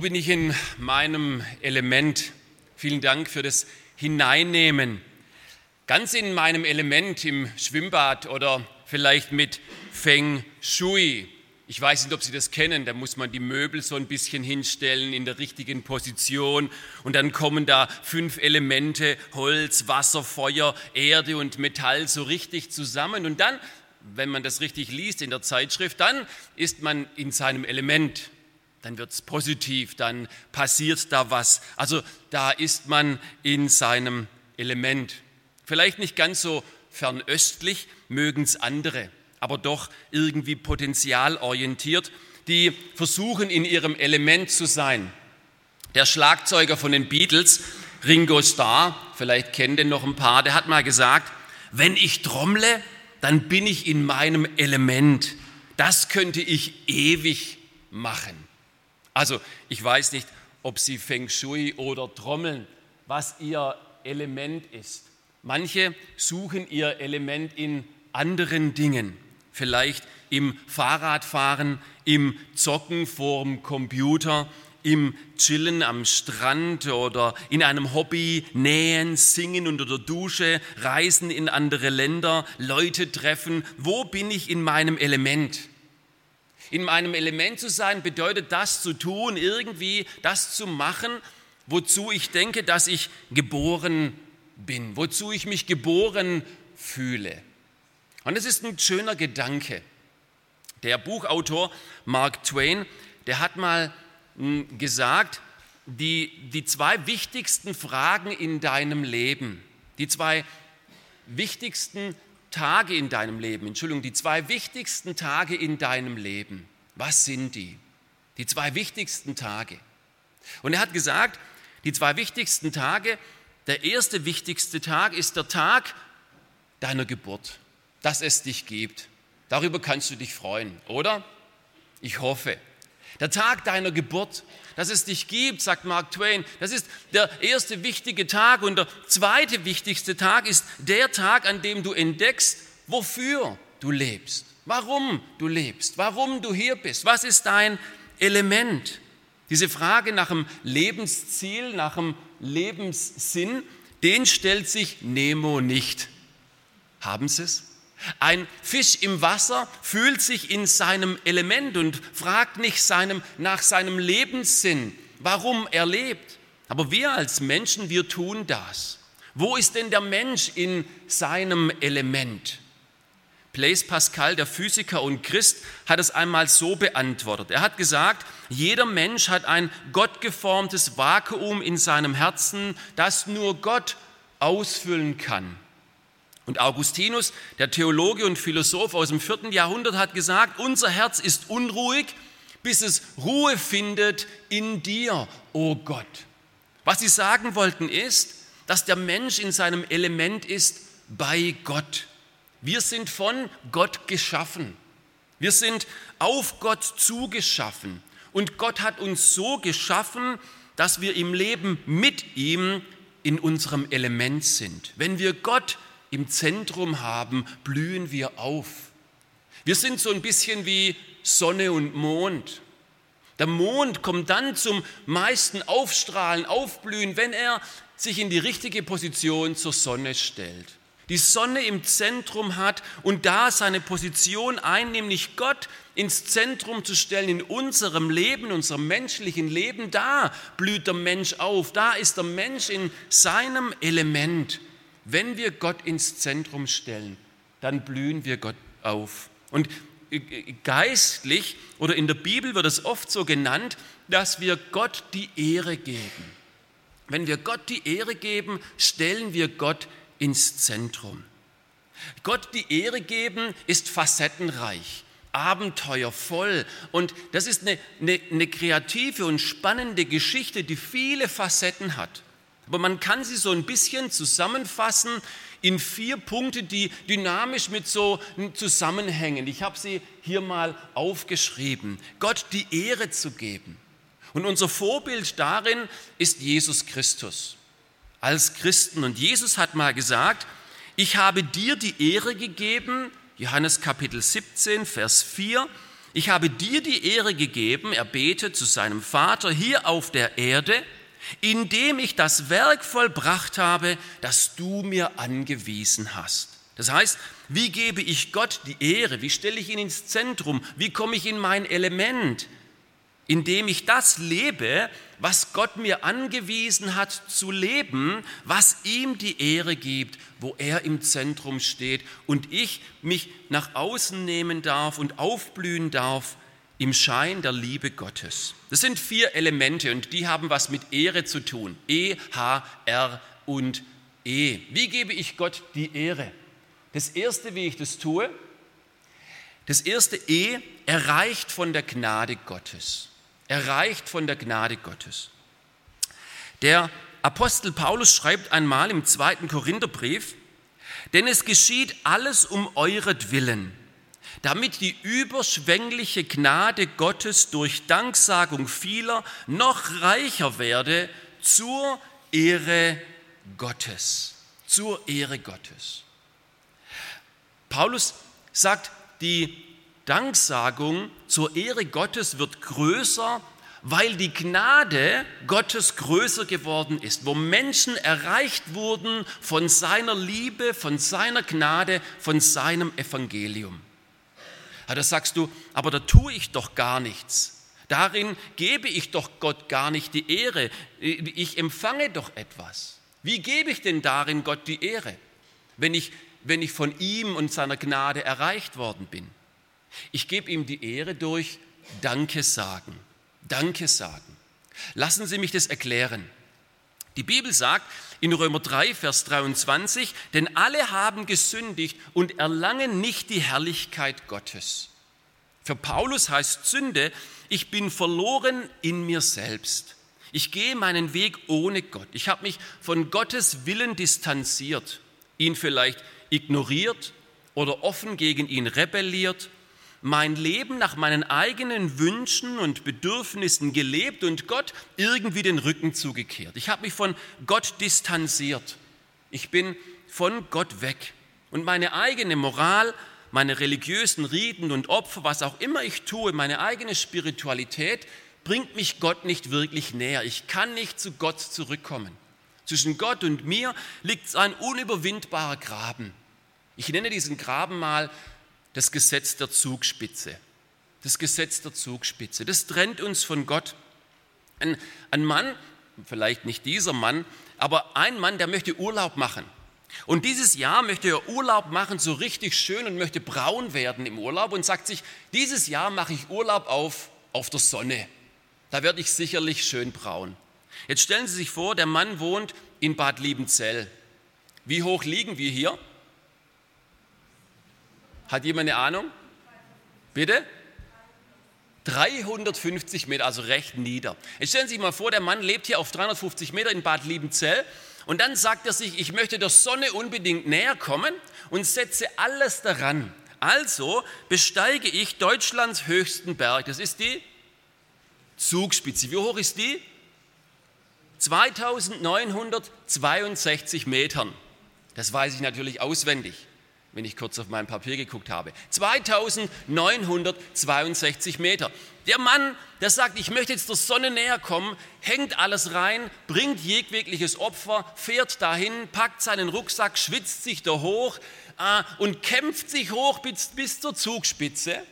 Wo bin ich in meinem Element? Vielen Dank für das Hineinnehmen. Ganz in meinem Element im Schwimmbad oder vielleicht mit Feng Shui. Ich weiß nicht, ob Sie das kennen, da muss man die Möbel so ein bisschen hinstellen in der richtigen Position und dann kommen da fünf Elemente, Holz, Wasser, Feuer, Erde und Metall so richtig zusammen und dann, wenn man das richtig liest in der Zeitschrift, dann ist man in seinem Element dann wird es positiv, dann passiert da was. Also da ist man in seinem Element. Vielleicht nicht ganz so fernöstlich, mögen es andere, aber doch irgendwie potenzialorientiert, die versuchen in ihrem Element zu sein. Der Schlagzeuger von den Beatles, Ringo Starr, vielleicht kennt ihr noch ein paar, der hat mal gesagt, wenn ich trommle, dann bin ich in meinem Element. Das könnte ich ewig machen. Also ich weiß nicht, ob Sie Feng Shui oder Trommeln, was Ihr Element ist. Manche suchen ihr Element in anderen Dingen, vielleicht im Fahrradfahren, im Zocken vorm Computer, im Chillen am Strand oder in einem Hobby, Nähen, Singen unter der Dusche, Reisen in andere Länder, Leute treffen. Wo bin ich in meinem Element? In meinem Element zu sein bedeutet das zu tun, irgendwie das zu machen, wozu ich denke, dass ich geboren bin, wozu ich mich geboren fühle. Und es ist ein schöner Gedanke. Der Buchautor Mark Twain, der hat mal hm, gesagt, die, die zwei wichtigsten Fragen in deinem Leben, die zwei wichtigsten Tage in deinem Leben, Entschuldigung, die zwei wichtigsten Tage in deinem Leben, was sind die? Die zwei wichtigsten Tage. Und er hat gesagt, die zwei wichtigsten Tage, der erste wichtigste Tag ist der Tag deiner Geburt, dass es dich gibt. Darüber kannst du dich freuen, oder? Ich hoffe. Der Tag deiner Geburt, dass es dich gibt, sagt Mark Twain, das ist der erste wichtige Tag und der zweite wichtigste Tag ist der Tag, an dem du entdeckst, wofür du lebst, warum du lebst, warum du hier bist, was ist dein Element. Diese Frage nach dem Lebensziel, nach dem Lebenssinn, den stellt sich Nemo nicht. Haben Sie es? Ein Fisch im Wasser fühlt sich in seinem Element und fragt nicht seinem, nach seinem Lebenssinn, warum er lebt. Aber wir als Menschen, wir tun das. Wo ist denn der Mensch in seinem Element? Blaise Pascal, der Physiker und Christ, hat es einmal so beantwortet. Er hat gesagt, jeder Mensch hat ein gottgeformtes Vakuum in seinem Herzen, das nur Gott ausfüllen kann. Und Augustinus, der Theologe und Philosoph aus dem vierten Jahrhundert, hat gesagt, unser Herz ist unruhig, bis es Ruhe findet in dir, o oh Gott. Was sie sagen wollten ist, dass der Mensch in seinem Element ist bei Gott. Wir sind von Gott geschaffen. Wir sind auf Gott zugeschaffen. Und Gott hat uns so geschaffen, dass wir im Leben mit ihm in unserem Element sind. Wenn wir Gott im Zentrum haben, blühen wir auf. Wir sind so ein bisschen wie Sonne und Mond. Der Mond kommt dann zum meisten Aufstrahlen, Aufblühen, wenn er sich in die richtige Position zur Sonne stellt. Die Sonne im Zentrum hat und da seine Position einnimmt, nämlich Gott ins Zentrum zu stellen in unserem Leben, unserem menschlichen Leben, da blüht der Mensch auf, da ist der Mensch in seinem Element. Wenn wir Gott ins Zentrum stellen, dann blühen wir Gott auf. Und geistlich oder in der Bibel wird es oft so genannt, dass wir Gott die Ehre geben. Wenn wir Gott die Ehre geben, stellen wir Gott ins Zentrum. Gott die Ehre geben ist facettenreich. abenteuervoll. Und das ist eine, eine, eine kreative und spannende Geschichte, die viele Facetten hat. Aber man kann sie so ein bisschen zusammenfassen in vier Punkte, die dynamisch mit so zusammenhängen. Ich habe sie hier mal aufgeschrieben. Gott die Ehre zu geben. Und unser Vorbild darin ist Jesus Christus als Christen. Und Jesus hat mal gesagt, ich habe dir die Ehre gegeben, Johannes Kapitel 17, Vers 4, ich habe dir die Ehre gegeben, er betet zu seinem Vater hier auf der Erde, indem ich das Werk vollbracht habe, das du mir angewiesen hast. Das heißt, wie gebe ich Gott die Ehre? Wie stelle ich ihn ins Zentrum? Wie komme ich in mein Element? Indem ich das lebe, was Gott mir angewiesen hat zu leben, was ihm die Ehre gibt, wo er im Zentrum steht und ich mich nach außen nehmen darf und aufblühen darf im Schein der Liebe Gottes. Das sind vier Elemente und die haben was mit Ehre zu tun. E, H, R und E. Wie gebe ich Gott die Ehre? Das erste, wie ich das tue, das erste E erreicht von der Gnade Gottes. Erreicht von der Gnade Gottes. Der Apostel Paulus schreibt einmal im zweiten Korintherbrief, denn es geschieht alles um euretwillen damit die überschwängliche Gnade Gottes durch Danksagung vieler noch reicher werde zur Ehre Gottes. Zur Ehre Gottes. Paulus sagt, die Danksagung zur Ehre Gottes wird größer, weil die Gnade Gottes größer geworden ist, wo Menschen erreicht wurden von seiner Liebe, von seiner Gnade, von seinem Evangelium. Da sagst du, aber da tue ich doch gar nichts. Darin gebe ich doch Gott gar nicht die Ehre. Ich empfange doch etwas. Wie gebe ich denn darin Gott die Ehre, wenn ich, wenn ich von ihm und seiner Gnade erreicht worden bin? Ich gebe ihm die Ehre durch Danke sagen. Danke sagen. Lassen Sie mich das erklären. Die Bibel sagt in Römer 3, Vers 23, denn alle haben gesündigt und erlangen nicht die Herrlichkeit Gottes. Für Paulus heißt Sünde, ich bin verloren in mir selbst. Ich gehe meinen Weg ohne Gott. Ich habe mich von Gottes Willen distanziert, ihn vielleicht ignoriert oder offen gegen ihn rebelliert mein Leben nach meinen eigenen Wünschen und Bedürfnissen gelebt und Gott irgendwie den Rücken zugekehrt. Ich habe mich von Gott distanziert. Ich bin von Gott weg. Und meine eigene Moral, meine religiösen Riten und Opfer, was auch immer ich tue, meine eigene Spiritualität, bringt mich Gott nicht wirklich näher. Ich kann nicht zu Gott zurückkommen. Zwischen Gott und mir liegt ein unüberwindbarer Graben. Ich nenne diesen Graben mal das Gesetz der Zugspitze. Das Gesetz der Zugspitze. Das trennt uns von Gott. Ein, ein Mann, vielleicht nicht dieser Mann, aber ein Mann, der möchte Urlaub machen. Und dieses Jahr möchte er Urlaub machen, so richtig schön und möchte braun werden im Urlaub und sagt sich, dieses Jahr mache ich Urlaub auf, auf der Sonne. Da werde ich sicherlich schön braun. Jetzt stellen Sie sich vor, der Mann wohnt in Bad Liebenzell. Wie hoch liegen wir hier? Hat jemand eine Ahnung? Bitte? 350 Meter, also recht nieder. Jetzt stellen Sie sich mal vor, der Mann lebt hier auf 350 Meter in Bad Liebenzell und dann sagt er sich, ich möchte der Sonne unbedingt näher kommen und setze alles daran. Also besteige ich Deutschlands höchsten Berg. Das ist die Zugspitze. Wie hoch ist die? 2962 Metern. Das weiß ich natürlich auswendig wenn ich kurz auf mein Papier geguckt habe. 2962 Meter. Der Mann, der sagt, ich möchte jetzt der Sonne näher kommen, hängt alles rein, bringt jegliches Opfer, fährt dahin, packt seinen Rucksack, schwitzt sich da hoch äh, und kämpft sich hoch bis, bis zur Zugspitze.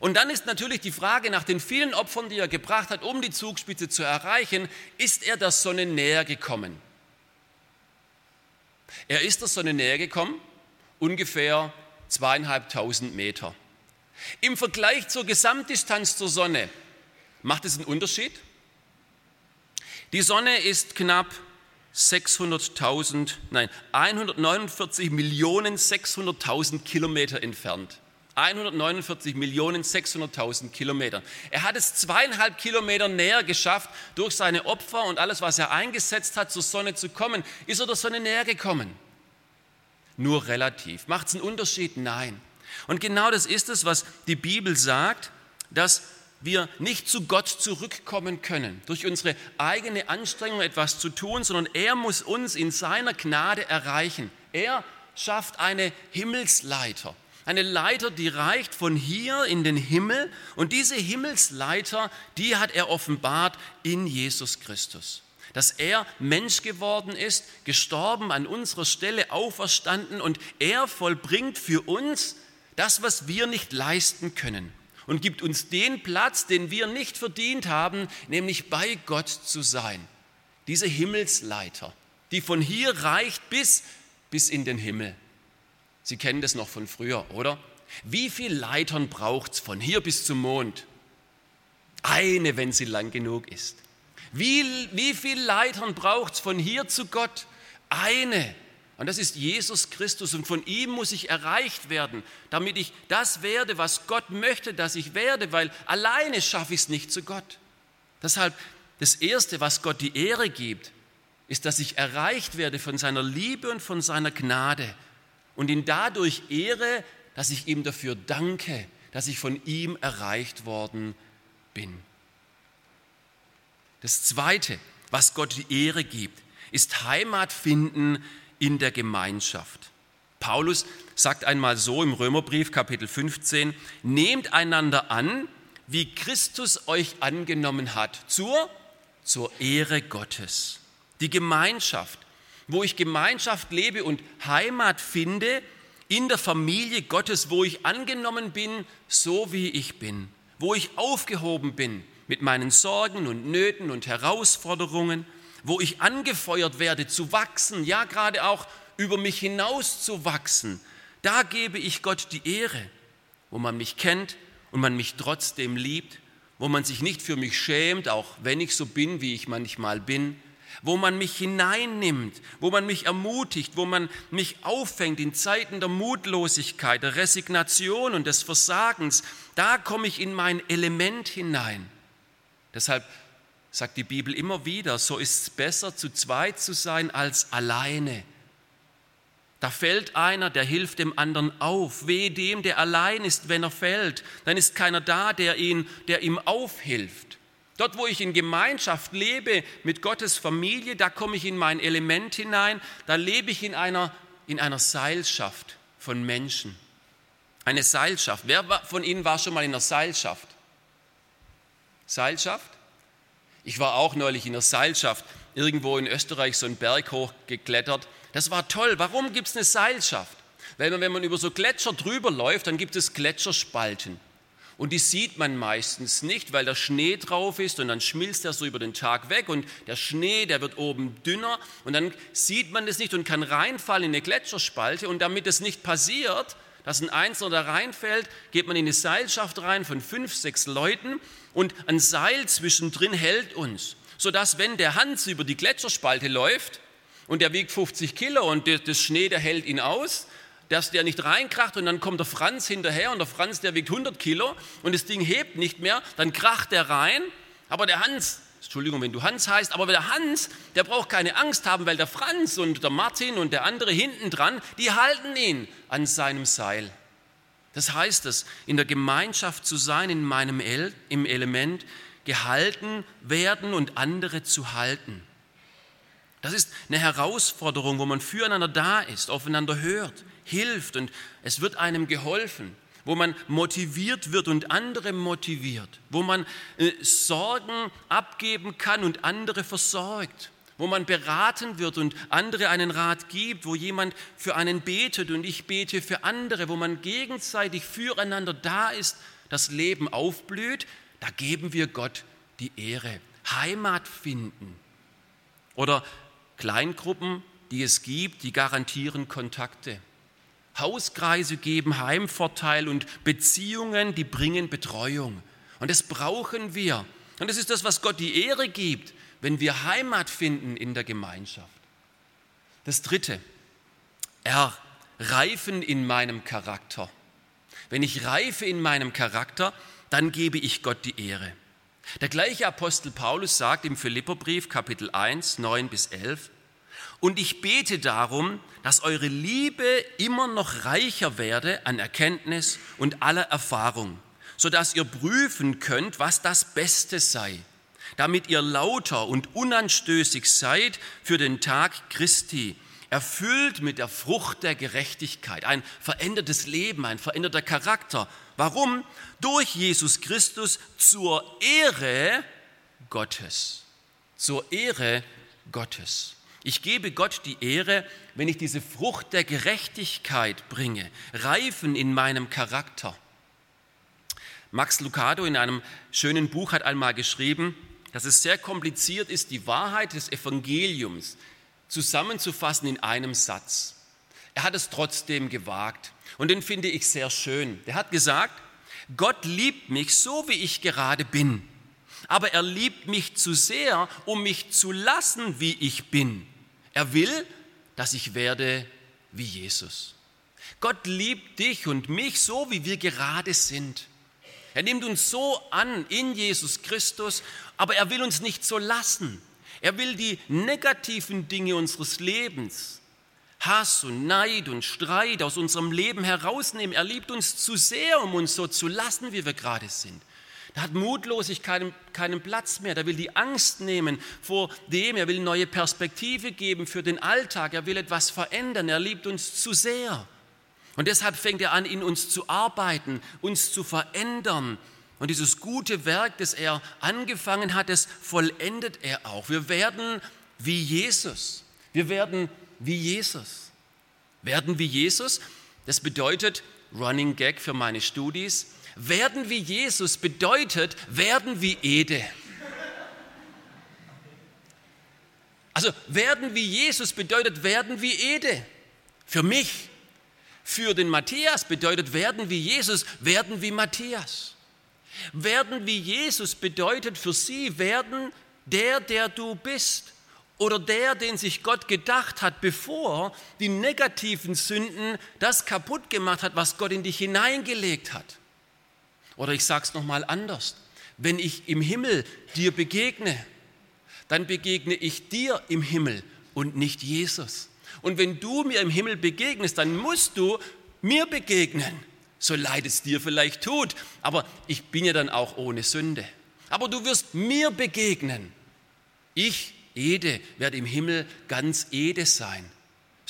Und dann ist natürlich die Frage nach den vielen Opfern, die er gebracht hat, um die Zugspitze zu erreichen, ist er der Sonne näher gekommen? Er ist der Sonne näher gekommen, ungefähr zweieinhalbtausend Meter. Im Vergleich zur Gesamtdistanz zur Sonne macht es einen Unterschied. Die Sonne ist knapp 600.000, nein, 149 Millionen 600.000 Kilometer entfernt. 149 Millionen 600.000 Kilometern. Er hat es zweieinhalb Kilometer näher geschafft, durch seine Opfer und alles, was er eingesetzt hat, zur Sonne zu kommen. Ist er der Sonne näher gekommen? Nur relativ. Macht es einen Unterschied? Nein. Und genau das ist es, was die Bibel sagt, dass wir nicht zu Gott zurückkommen können, durch unsere eigene Anstrengung etwas zu tun, sondern er muss uns in seiner Gnade erreichen. Er schafft eine Himmelsleiter. Eine Leiter, die reicht von hier in den Himmel. Und diese Himmelsleiter, die hat er offenbart in Jesus Christus. Dass er Mensch geworden ist, gestorben an unserer Stelle, auferstanden und er vollbringt für uns das, was wir nicht leisten können und gibt uns den Platz, den wir nicht verdient haben, nämlich bei Gott zu sein. Diese Himmelsleiter, die von hier reicht bis, bis in den Himmel. Sie kennen das noch von früher, oder? Wie viele Leitern braucht es von hier bis zum Mond? Eine, wenn sie lang genug ist. Wie, wie viele Leitern braucht es von hier zu Gott? Eine. Und das ist Jesus Christus und von ihm muss ich erreicht werden, damit ich das werde, was Gott möchte, dass ich werde, weil alleine schaffe ich es nicht zu Gott. Deshalb das Erste, was Gott die Ehre gibt, ist, dass ich erreicht werde von seiner Liebe und von seiner Gnade und ihn dadurch ehre, dass ich ihm dafür danke, dass ich von ihm erreicht worden bin. Das Zweite, was Gott die Ehre gibt, ist Heimat finden in der Gemeinschaft. Paulus sagt einmal so im Römerbrief Kapitel 15, nehmt einander an, wie Christus euch angenommen hat, zur, zur Ehre Gottes. Die Gemeinschaft, wo ich Gemeinschaft lebe und Heimat finde in der Familie Gottes, wo ich angenommen bin, so wie ich bin, wo ich aufgehoben bin mit meinen Sorgen und Nöten und Herausforderungen, wo ich angefeuert werde zu wachsen, ja gerade auch über mich hinaus zu wachsen, da gebe ich Gott die Ehre, wo man mich kennt und man mich trotzdem liebt, wo man sich nicht für mich schämt, auch wenn ich so bin, wie ich manchmal bin, wo man mich hineinnimmt, wo man mich ermutigt, wo man mich auffängt in Zeiten der Mutlosigkeit, der Resignation und des Versagens, da komme ich in mein Element hinein. Deshalb sagt die Bibel immer wieder, so ist es besser, zu zweit zu sein als alleine. Da fällt einer, der hilft dem anderen auf. Weh dem, der allein ist, wenn er fällt. Dann ist keiner da, der, ihn, der ihm aufhilft. Dort, wo ich in Gemeinschaft lebe mit Gottes Familie, da komme ich in mein Element hinein. Da lebe ich in einer, in einer Seilschaft von Menschen. Eine Seilschaft. Wer von Ihnen war schon mal in einer Seilschaft? Seilschaft? Ich war auch neulich in der Seilschaft irgendwo in Österreich so einen Berg hochgeklettert. Das war toll. Warum gibt es eine Seilschaft? Weil man, wenn man über so Gletscher drüber läuft, dann gibt es Gletscherspalten. Und die sieht man meistens nicht, weil der Schnee drauf ist und dann schmilzt er so über den Tag weg und der Schnee, der wird oben dünner und dann sieht man das nicht und kann reinfallen in eine Gletscherspalte. Und damit es nicht passiert, dass ein Einzelner da reinfällt, geht man in eine Seilschaft rein von fünf, sechs Leuten und ein Seil zwischendrin hält uns, sodass wenn der Hans über die Gletscherspalte läuft und der wiegt 50 Kilo und das Schnee, der hält ihn aus, dass der nicht reinkracht und dann kommt der Franz hinterher und der Franz, der wiegt 100 Kilo und das Ding hebt nicht mehr, dann kracht der rein, aber der Hans, Entschuldigung, wenn du Hans heißt, aber der Hans, der braucht keine Angst haben, weil der Franz und der Martin und der andere hinten dran, die halten ihn an seinem Seil. Das heißt es, in der Gemeinschaft zu sein, in meinem El im Element, gehalten werden und andere zu halten. Das ist eine Herausforderung, wo man füreinander da ist, aufeinander hört, hilft und es wird einem geholfen, wo man motiviert wird und andere motiviert, wo man äh, Sorgen abgeben kann und andere versorgt wo man beraten wird und andere einen Rat gibt, wo jemand für einen betet und ich bete für andere, wo man gegenseitig füreinander da ist, das Leben aufblüht, da geben wir Gott die Ehre. Heimat finden. Oder Kleingruppen, die es gibt, die garantieren Kontakte. Hauskreise geben Heimvorteil und Beziehungen, die bringen Betreuung. Und das brauchen wir. Und das ist das, was Gott die Ehre gibt, wenn wir Heimat finden in der Gemeinschaft. Das Dritte, erreifen in meinem Charakter. wenn ich reife in meinem Charakter, dann gebe ich Gott die Ehre. Der gleiche Apostel Paulus sagt im Philipperbrief Kapitel 1, 9 bis 11, und ich bete darum, dass eure Liebe immer noch reicher werde an Erkenntnis und aller Erfahrung, sodass ihr prüfen könnt, was das Beste sei, damit ihr lauter und unanstößig seid für den Tag Christi, erfüllt mit der Frucht der Gerechtigkeit, ein verändertes Leben, ein veränderter Charakter. Warum? Durch Jesus Christus zur Ehre Gottes. Zur Ehre Gottes. Ich gebe Gott die Ehre, wenn ich diese Frucht der Gerechtigkeit bringe, reifen in meinem Charakter. Max Lucado in einem schönen Buch hat einmal geschrieben, dass es sehr kompliziert ist, die Wahrheit des Evangeliums zusammenzufassen in einem Satz. Er hat es trotzdem gewagt und den finde ich sehr schön. Er hat gesagt, Gott liebt mich so, wie ich gerade bin, aber er liebt mich zu sehr, um mich zu lassen, wie ich bin. Er will, dass ich werde wie Jesus. Gott liebt dich und mich so, wie wir gerade sind. Er nimmt uns so an in Jesus Christus, aber er will uns nicht so lassen. Er will die negativen Dinge unseres Lebens, Hass und Neid und Streit aus unserem Leben herausnehmen. Er liebt uns zu sehr, um uns so zu lassen, wie wir gerade sind. Da hat Mutlosigkeit keinen Platz mehr. Er will die Angst nehmen vor dem. Er will neue Perspektive geben für den Alltag. Er will etwas verändern. Er liebt uns zu sehr. Und deshalb fängt er an, in uns zu arbeiten, uns zu verändern, und dieses gute Werk, das er angefangen hat, das vollendet er auch. Wir werden wie Jesus. Wir werden wie Jesus. Werden wie Jesus, das bedeutet, Running Gag für meine Studis, werden wie Jesus bedeutet, werden wie Ede. Also werden wie Jesus bedeutet, werden wie Ede. Für mich. Für den Matthias bedeutet, werden wie Jesus, werden wie Matthias. Werden wie Jesus bedeutet für sie, werden der, der du bist oder der, den sich Gott gedacht hat, bevor die negativen Sünden das kaputt gemacht hat, was Gott in dich hineingelegt hat. Oder ich sage es nochmal anders. Wenn ich im Himmel dir begegne, dann begegne ich dir im Himmel und nicht Jesus. Und wenn du mir im Himmel begegnest, dann musst du mir begegnen so leid es dir vielleicht tut, aber ich bin ja dann auch ohne Sünde. Aber du wirst mir begegnen. Ich, Ede, werde im Himmel ganz Ede sein.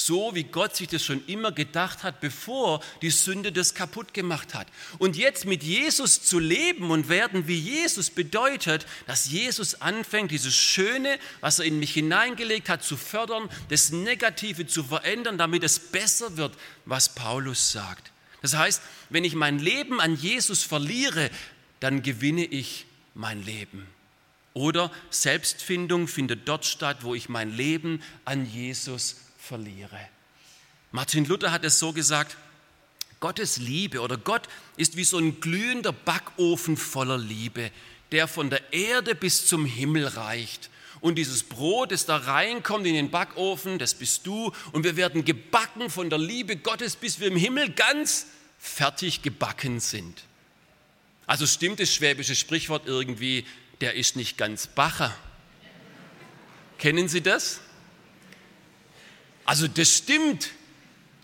So wie Gott sich das schon immer gedacht hat, bevor die Sünde das kaputt gemacht hat. Und jetzt mit Jesus zu leben und werden wie Jesus bedeutet, dass Jesus anfängt, dieses Schöne, was er in mich hineingelegt hat, zu fördern, das Negative zu verändern, damit es besser wird, was Paulus sagt. Das heißt, wenn ich mein Leben an Jesus verliere, dann gewinne ich mein Leben. Oder Selbstfindung findet dort statt, wo ich mein Leben an Jesus verliere. Martin Luther hat es so gesagt, Gottes Liebe oder Gott ist wie so ein glühender Backofen voller Liebe, der von der Erde bis zum Himmel reicht. Und dieses Brot, das da reinkommt in den Backofen, das bist du. Und wir werden gebacken von der Liebe Gottes, bis wir im Himmel ganz fertig gebacken sind. Also stimmt das schwäbische Sprichwort irgendwie, der ist nicht ganz Bacher. Kennen Sie das? Also das stimmt.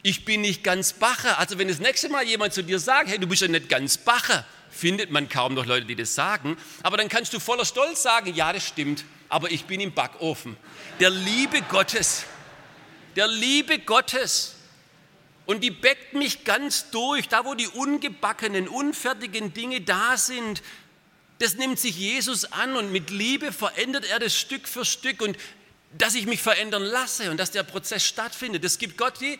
Ich bin nicht ganz Bacher. Also wenn das nächste Mal jemand zu dir sagt, hey, du bist ja nicht ganz Bacher, findet man kaum noch Leute, die das sagen. Aber dann kannst du voller Stolz sagen, ja, das stimmt aber ich bin im Backofen. Der Liebe Gottes, der Liebe Gottes. Und die bäckt mich ganz durch, da wo die ungebackenen, unfertigen Dinge da sind. Das nimmt sich Jesus an und mit Liebe verändert er das Stück für Stück und dass ich mich verändern lasse und dass der Prozess stattfindet. Das gibt Gott die,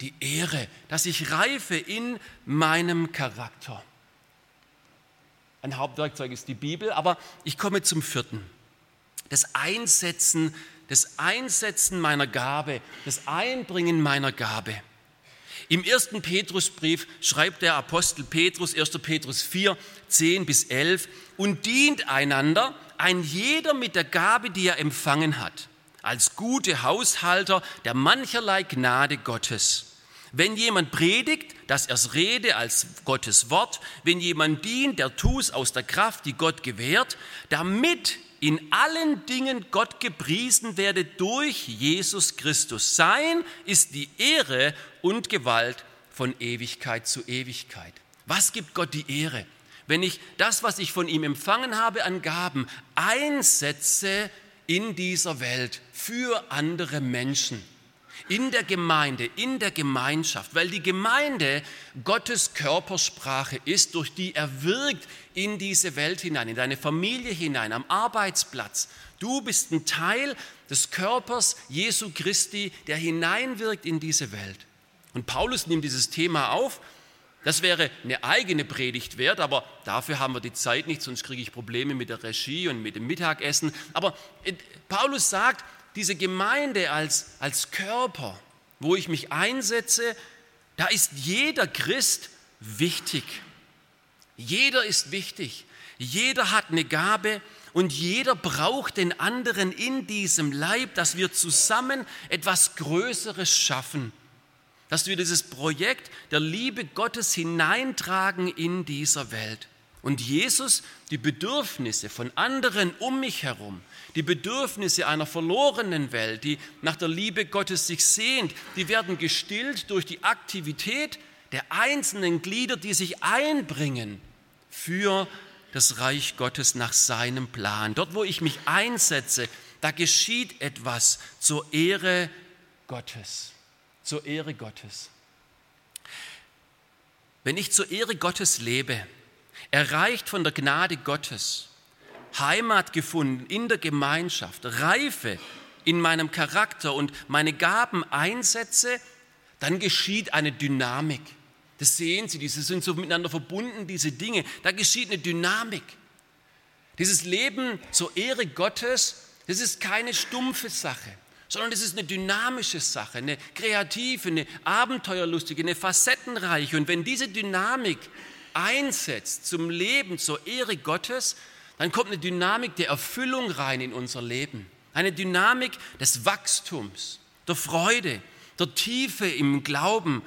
die Ehre, dass ich reife in meinem Charakter. Ein Hauptwerkzeug ist die Bibel, aber ich komme zum vierten das Einsetzen, das Einsetzen meiner Gabe, das Einbringen meiner Gabe. Im ersten Petrusbrief schreibt der Apostel Petrus, 1. Petrus 4, 10 bis 11, und dient einander, ein jeder mit der Gabe, die er empfangen hat, als gute Haushalter der mancherlei Gnade Gottes. Wenn jemand predigt, dass er's rede als Gottes Wort. Wenn jemand dient, der tu's aus der Kraft, die Gott gewährt, damit in allen Dingen Gott gepriesen werde durch Jesus Christus. Sein ist die Ehre und Gewalt von Ewigkeit zu Ewigkeit. Was gibt Gott die Ehre? Wenn ich das, was ich von ihm empfangen habe an Gaben, einsetze in dieser Welt für andere Menschen in der Gemeinde, in der Gemeinschaft, weil die Gemeinde Gottes Körpersprache ist, durch die er wirkt in diese Welt hinein, in deine Familie hinein, am Arbeitsplatz. Du bist ein Teil des Körpers Jesu Christi, der hineinwirkt in diese Welt. Und Paulus nimmt dieses Thema auf. Das wäre eine eigene Predigt wert, aber dafür haben wir die Zeit nicht, sonst kriege ich Probleme mit der Regie und mit dem Mittagessen. Aber äh, Paulus sagt, diese Gemeinde als, als Körper, wo ich mich einsetze, da ist jeder Christ wichtig. Jeder ist wichtig. Jeder hat eine Gabe und jeder braucht den anderen in diesem Leib, dass wir zusammen etwas Größeres schaffen. Dass wir dieses Projekt der Liebe Gottes hineintragen in dieser Welt. Und Jesus die Bedürfnisse von anderen um mich herum, die Bedürfnisse einer verlorenen Welt, die nach der Liebe Gottes sich sehnt, die werden gestillt durch die Aktivität der einzelnen Glieder, die sich einbringen für das Reich Gottes nach seinem Plan. Dort, wo ich mich einsetze, da geschieht etwas zur Ehre Gottes. Zur Ehre Gottes. Wenn ich zur Ehre Gottes lebe, erreicht von der Gnade Gottes, Heimat gefunden in der Gemeinschaft, Reife in meinem Charakter und meine Gaben einsetze, dann geschieht eine Dynamik. Das sehen Sie, diese sind so miteinander verbunden, diese Dinge. Da geschieht eine Dynamik. Dieses Leben zur Ehre Gottes, das ist keine stumpfe Sache, sondern das ist eine dynamische Sache, eine kreative, eine abenteuerlustige, eine facettenreiche. Und wenn diese Dynamik einsetzt zum Leben zur Ehre Gottes, dann kommt eine Dynamik der Erfüllung rein in unser Leben. Eine Dynamik des Wachstums, der Freude, der Tiefe im Glauben,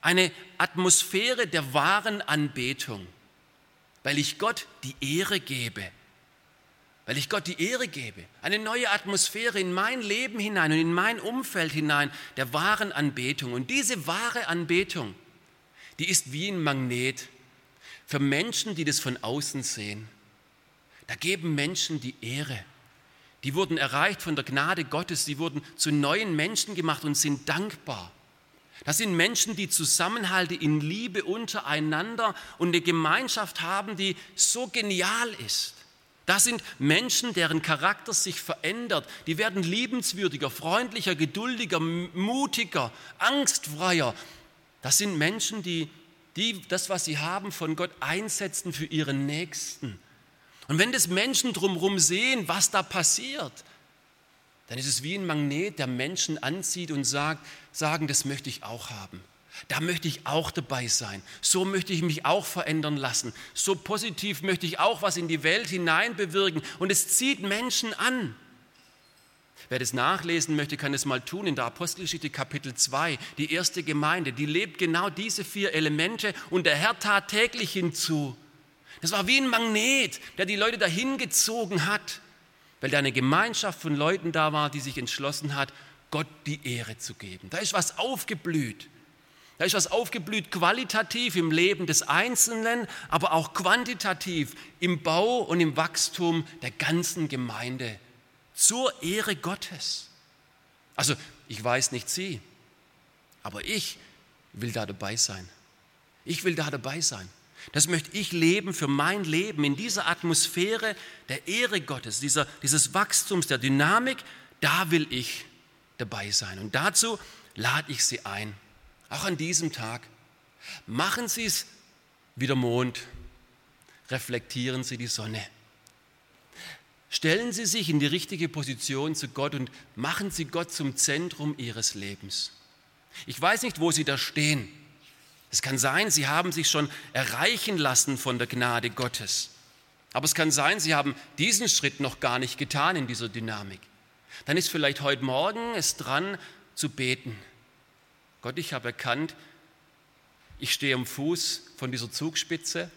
eine Atmosphäre der wahren Anbetung, weil ich Gott die Ehre gebe. Weil ich Gott die Ehre gebe. Eine neue Atmosphäre in mein Leben hinein und in mein Umfeld hinein der wahren Anbetung. Und diese wahre Anbetung, die ist wie ein Magnet für Menschen, die das von außen sehen. Da geben Menschen die Ehre. Die wurden erreicht von der Gnade Gottes, die wurden zu neuen Menschen gemacht und sind dankbar. Das sind Menschen, die Zusammenhalte in Liebe untereinander und eine Gemeinschaft haben, die so genial ist. Das sind Menschen, deren Charakter sich verändert. Die werden liebenswürdiger, freundlicher, geduldiger, mutiger, angstfreier. Das sind Menschen, die die das, was sie haben, von Gott einsetzen für ihren Nächsten. Und wenn das Menschen drumherum sehen, was da passiert, dann ist es wie ein Magnet, der Menschen anzieht und sagt, sagen, das möchte ich auch haben. Da möchte ich auch dabei sein. So möchte ich mich auch verändern lassen. So positiv möchte ich auch was in die Welt hinein bewirken. Und es zieht Menschen an. Wer das nachlesen möchte, kann es mal tun in der Apostelgeschichte Kapitel 2. Die erste Gemeinde, die lebt genau diese vier Elemente und der Herr tat täglich hinzu. Das war wie ein Magnet, der die Leute dahin gezogen hat, weil da eine Gemeinschaft von Leuten da war, die sich entschlossen hat, Gott die Ehre zu geben. Da ist was aufgeblüht. Da ist was aufgeblüht qualitativ im Leben des Einzelnen, aber auch quantitativ im Bau und im Wachstum der ganzen Gemeinde zur Ehre Gottes. Also ich weiß nicht Sie, aber ich will da dabei sein. Ich will da dabei sein. Das möchte ich leben für mein Leben in dieser Atmosphäre der Ehre Gottes, dieser, dieses Wachstums, der Dynamik. Da will ich dabei sein. Und dazu lade ich Sie ein, auch an diesem Tag. Machen Sie es wie der Mond, reflektieren Sie die Sonne. Stellen Sie sich in die richtige Position zu Gott und machen Sie Gott zum Zentrum Ihres Lebens. Ich weiß nicht, wo Sie da stehen. Es kann sein, Sie haben sich schon erreichen lassen von der Gnade Gottes. Aber es kann sein, Sie haben diesen Schritt noch gar nicht getan in dieser Dynamik. Dann ist vielleicht heute Morgen es dran zu beten. Gott, ich habe erkannt, ich stehe am Fuß von dieser Zugspitze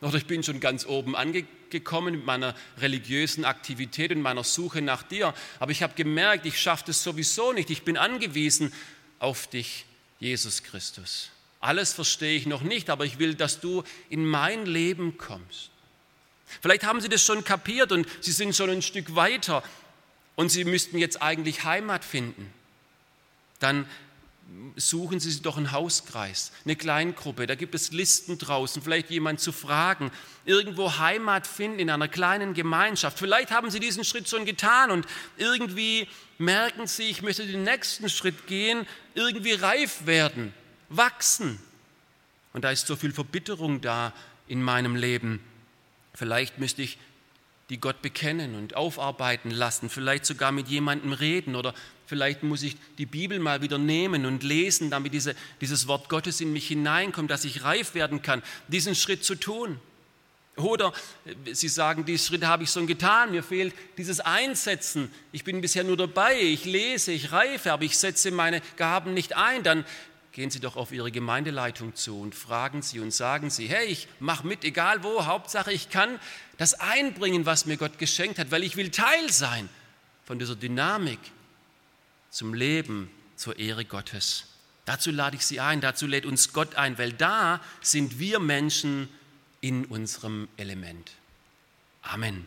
oder ich bin schon ganz oben angekommen mit meiner religiösen Aktivität und meiner Suche nach dir. Aber ich habe gemerkt, ich schaffe das sowieso nicht. Ich bin angewiesen auf dich, Jesus Christus. Alles verstehe ich noch nicht, aber ich will, dass du in mein Leben kommst. Vielleicht haben Sie das schon kapiert und Sie sind schon ein Stück weiter und Sie müssten jetzt eigentlich Heimat finden. Dann suchen Sie sich doch einen Hauskreis, eine Kleingruppe, da gibt es Listen draußen, vielleicht jemand zu fragen, irgendwo Heimat finden in einer kleinen Gemeinschaft. Vielleicht haben Sie diesen Schritt schon getan und irgendwie merken Sie, ich möchte den nächsten Schritt gehen, irgendwie reif werden, wachsen. Und da ist so viel Verbitterung da in meinem Leben. Vielleicht müsste ich die Gott bekennen und aufarbeiten lassen, vielleicht sogar mit jemandem reden oder vielleicht muss ich die Bibel mal wieder nehmen und lesen, damit diese, dieses Wort Gottes in mich hineinkommt, dass ich reif werden kann, diesen Schritt zu tun. Oder Sie sagen, diesen Schritt habe ich schon getan, mir fehlt dieses Einsetzen. Ich bin bisher nur dabei, ich lese, ich reife, aber ich setze meine Gaben nicht ein. Dann gehen Sie doch auf Ihre Gemeindeleitung zu und fragen Sie und sagen Sie, hey, ich mache mit, egal wo, Hauptsache ich kann das einbringen, was mir Gott geschenkt hat, weil ich will Teil sein von dieser Dynamik zum Leben zur Ehre Gottes. Dazu lade ich Sie ein, dazu lädt uns Gott ein, weil da sind wir Menschen in unserem Element. Amen.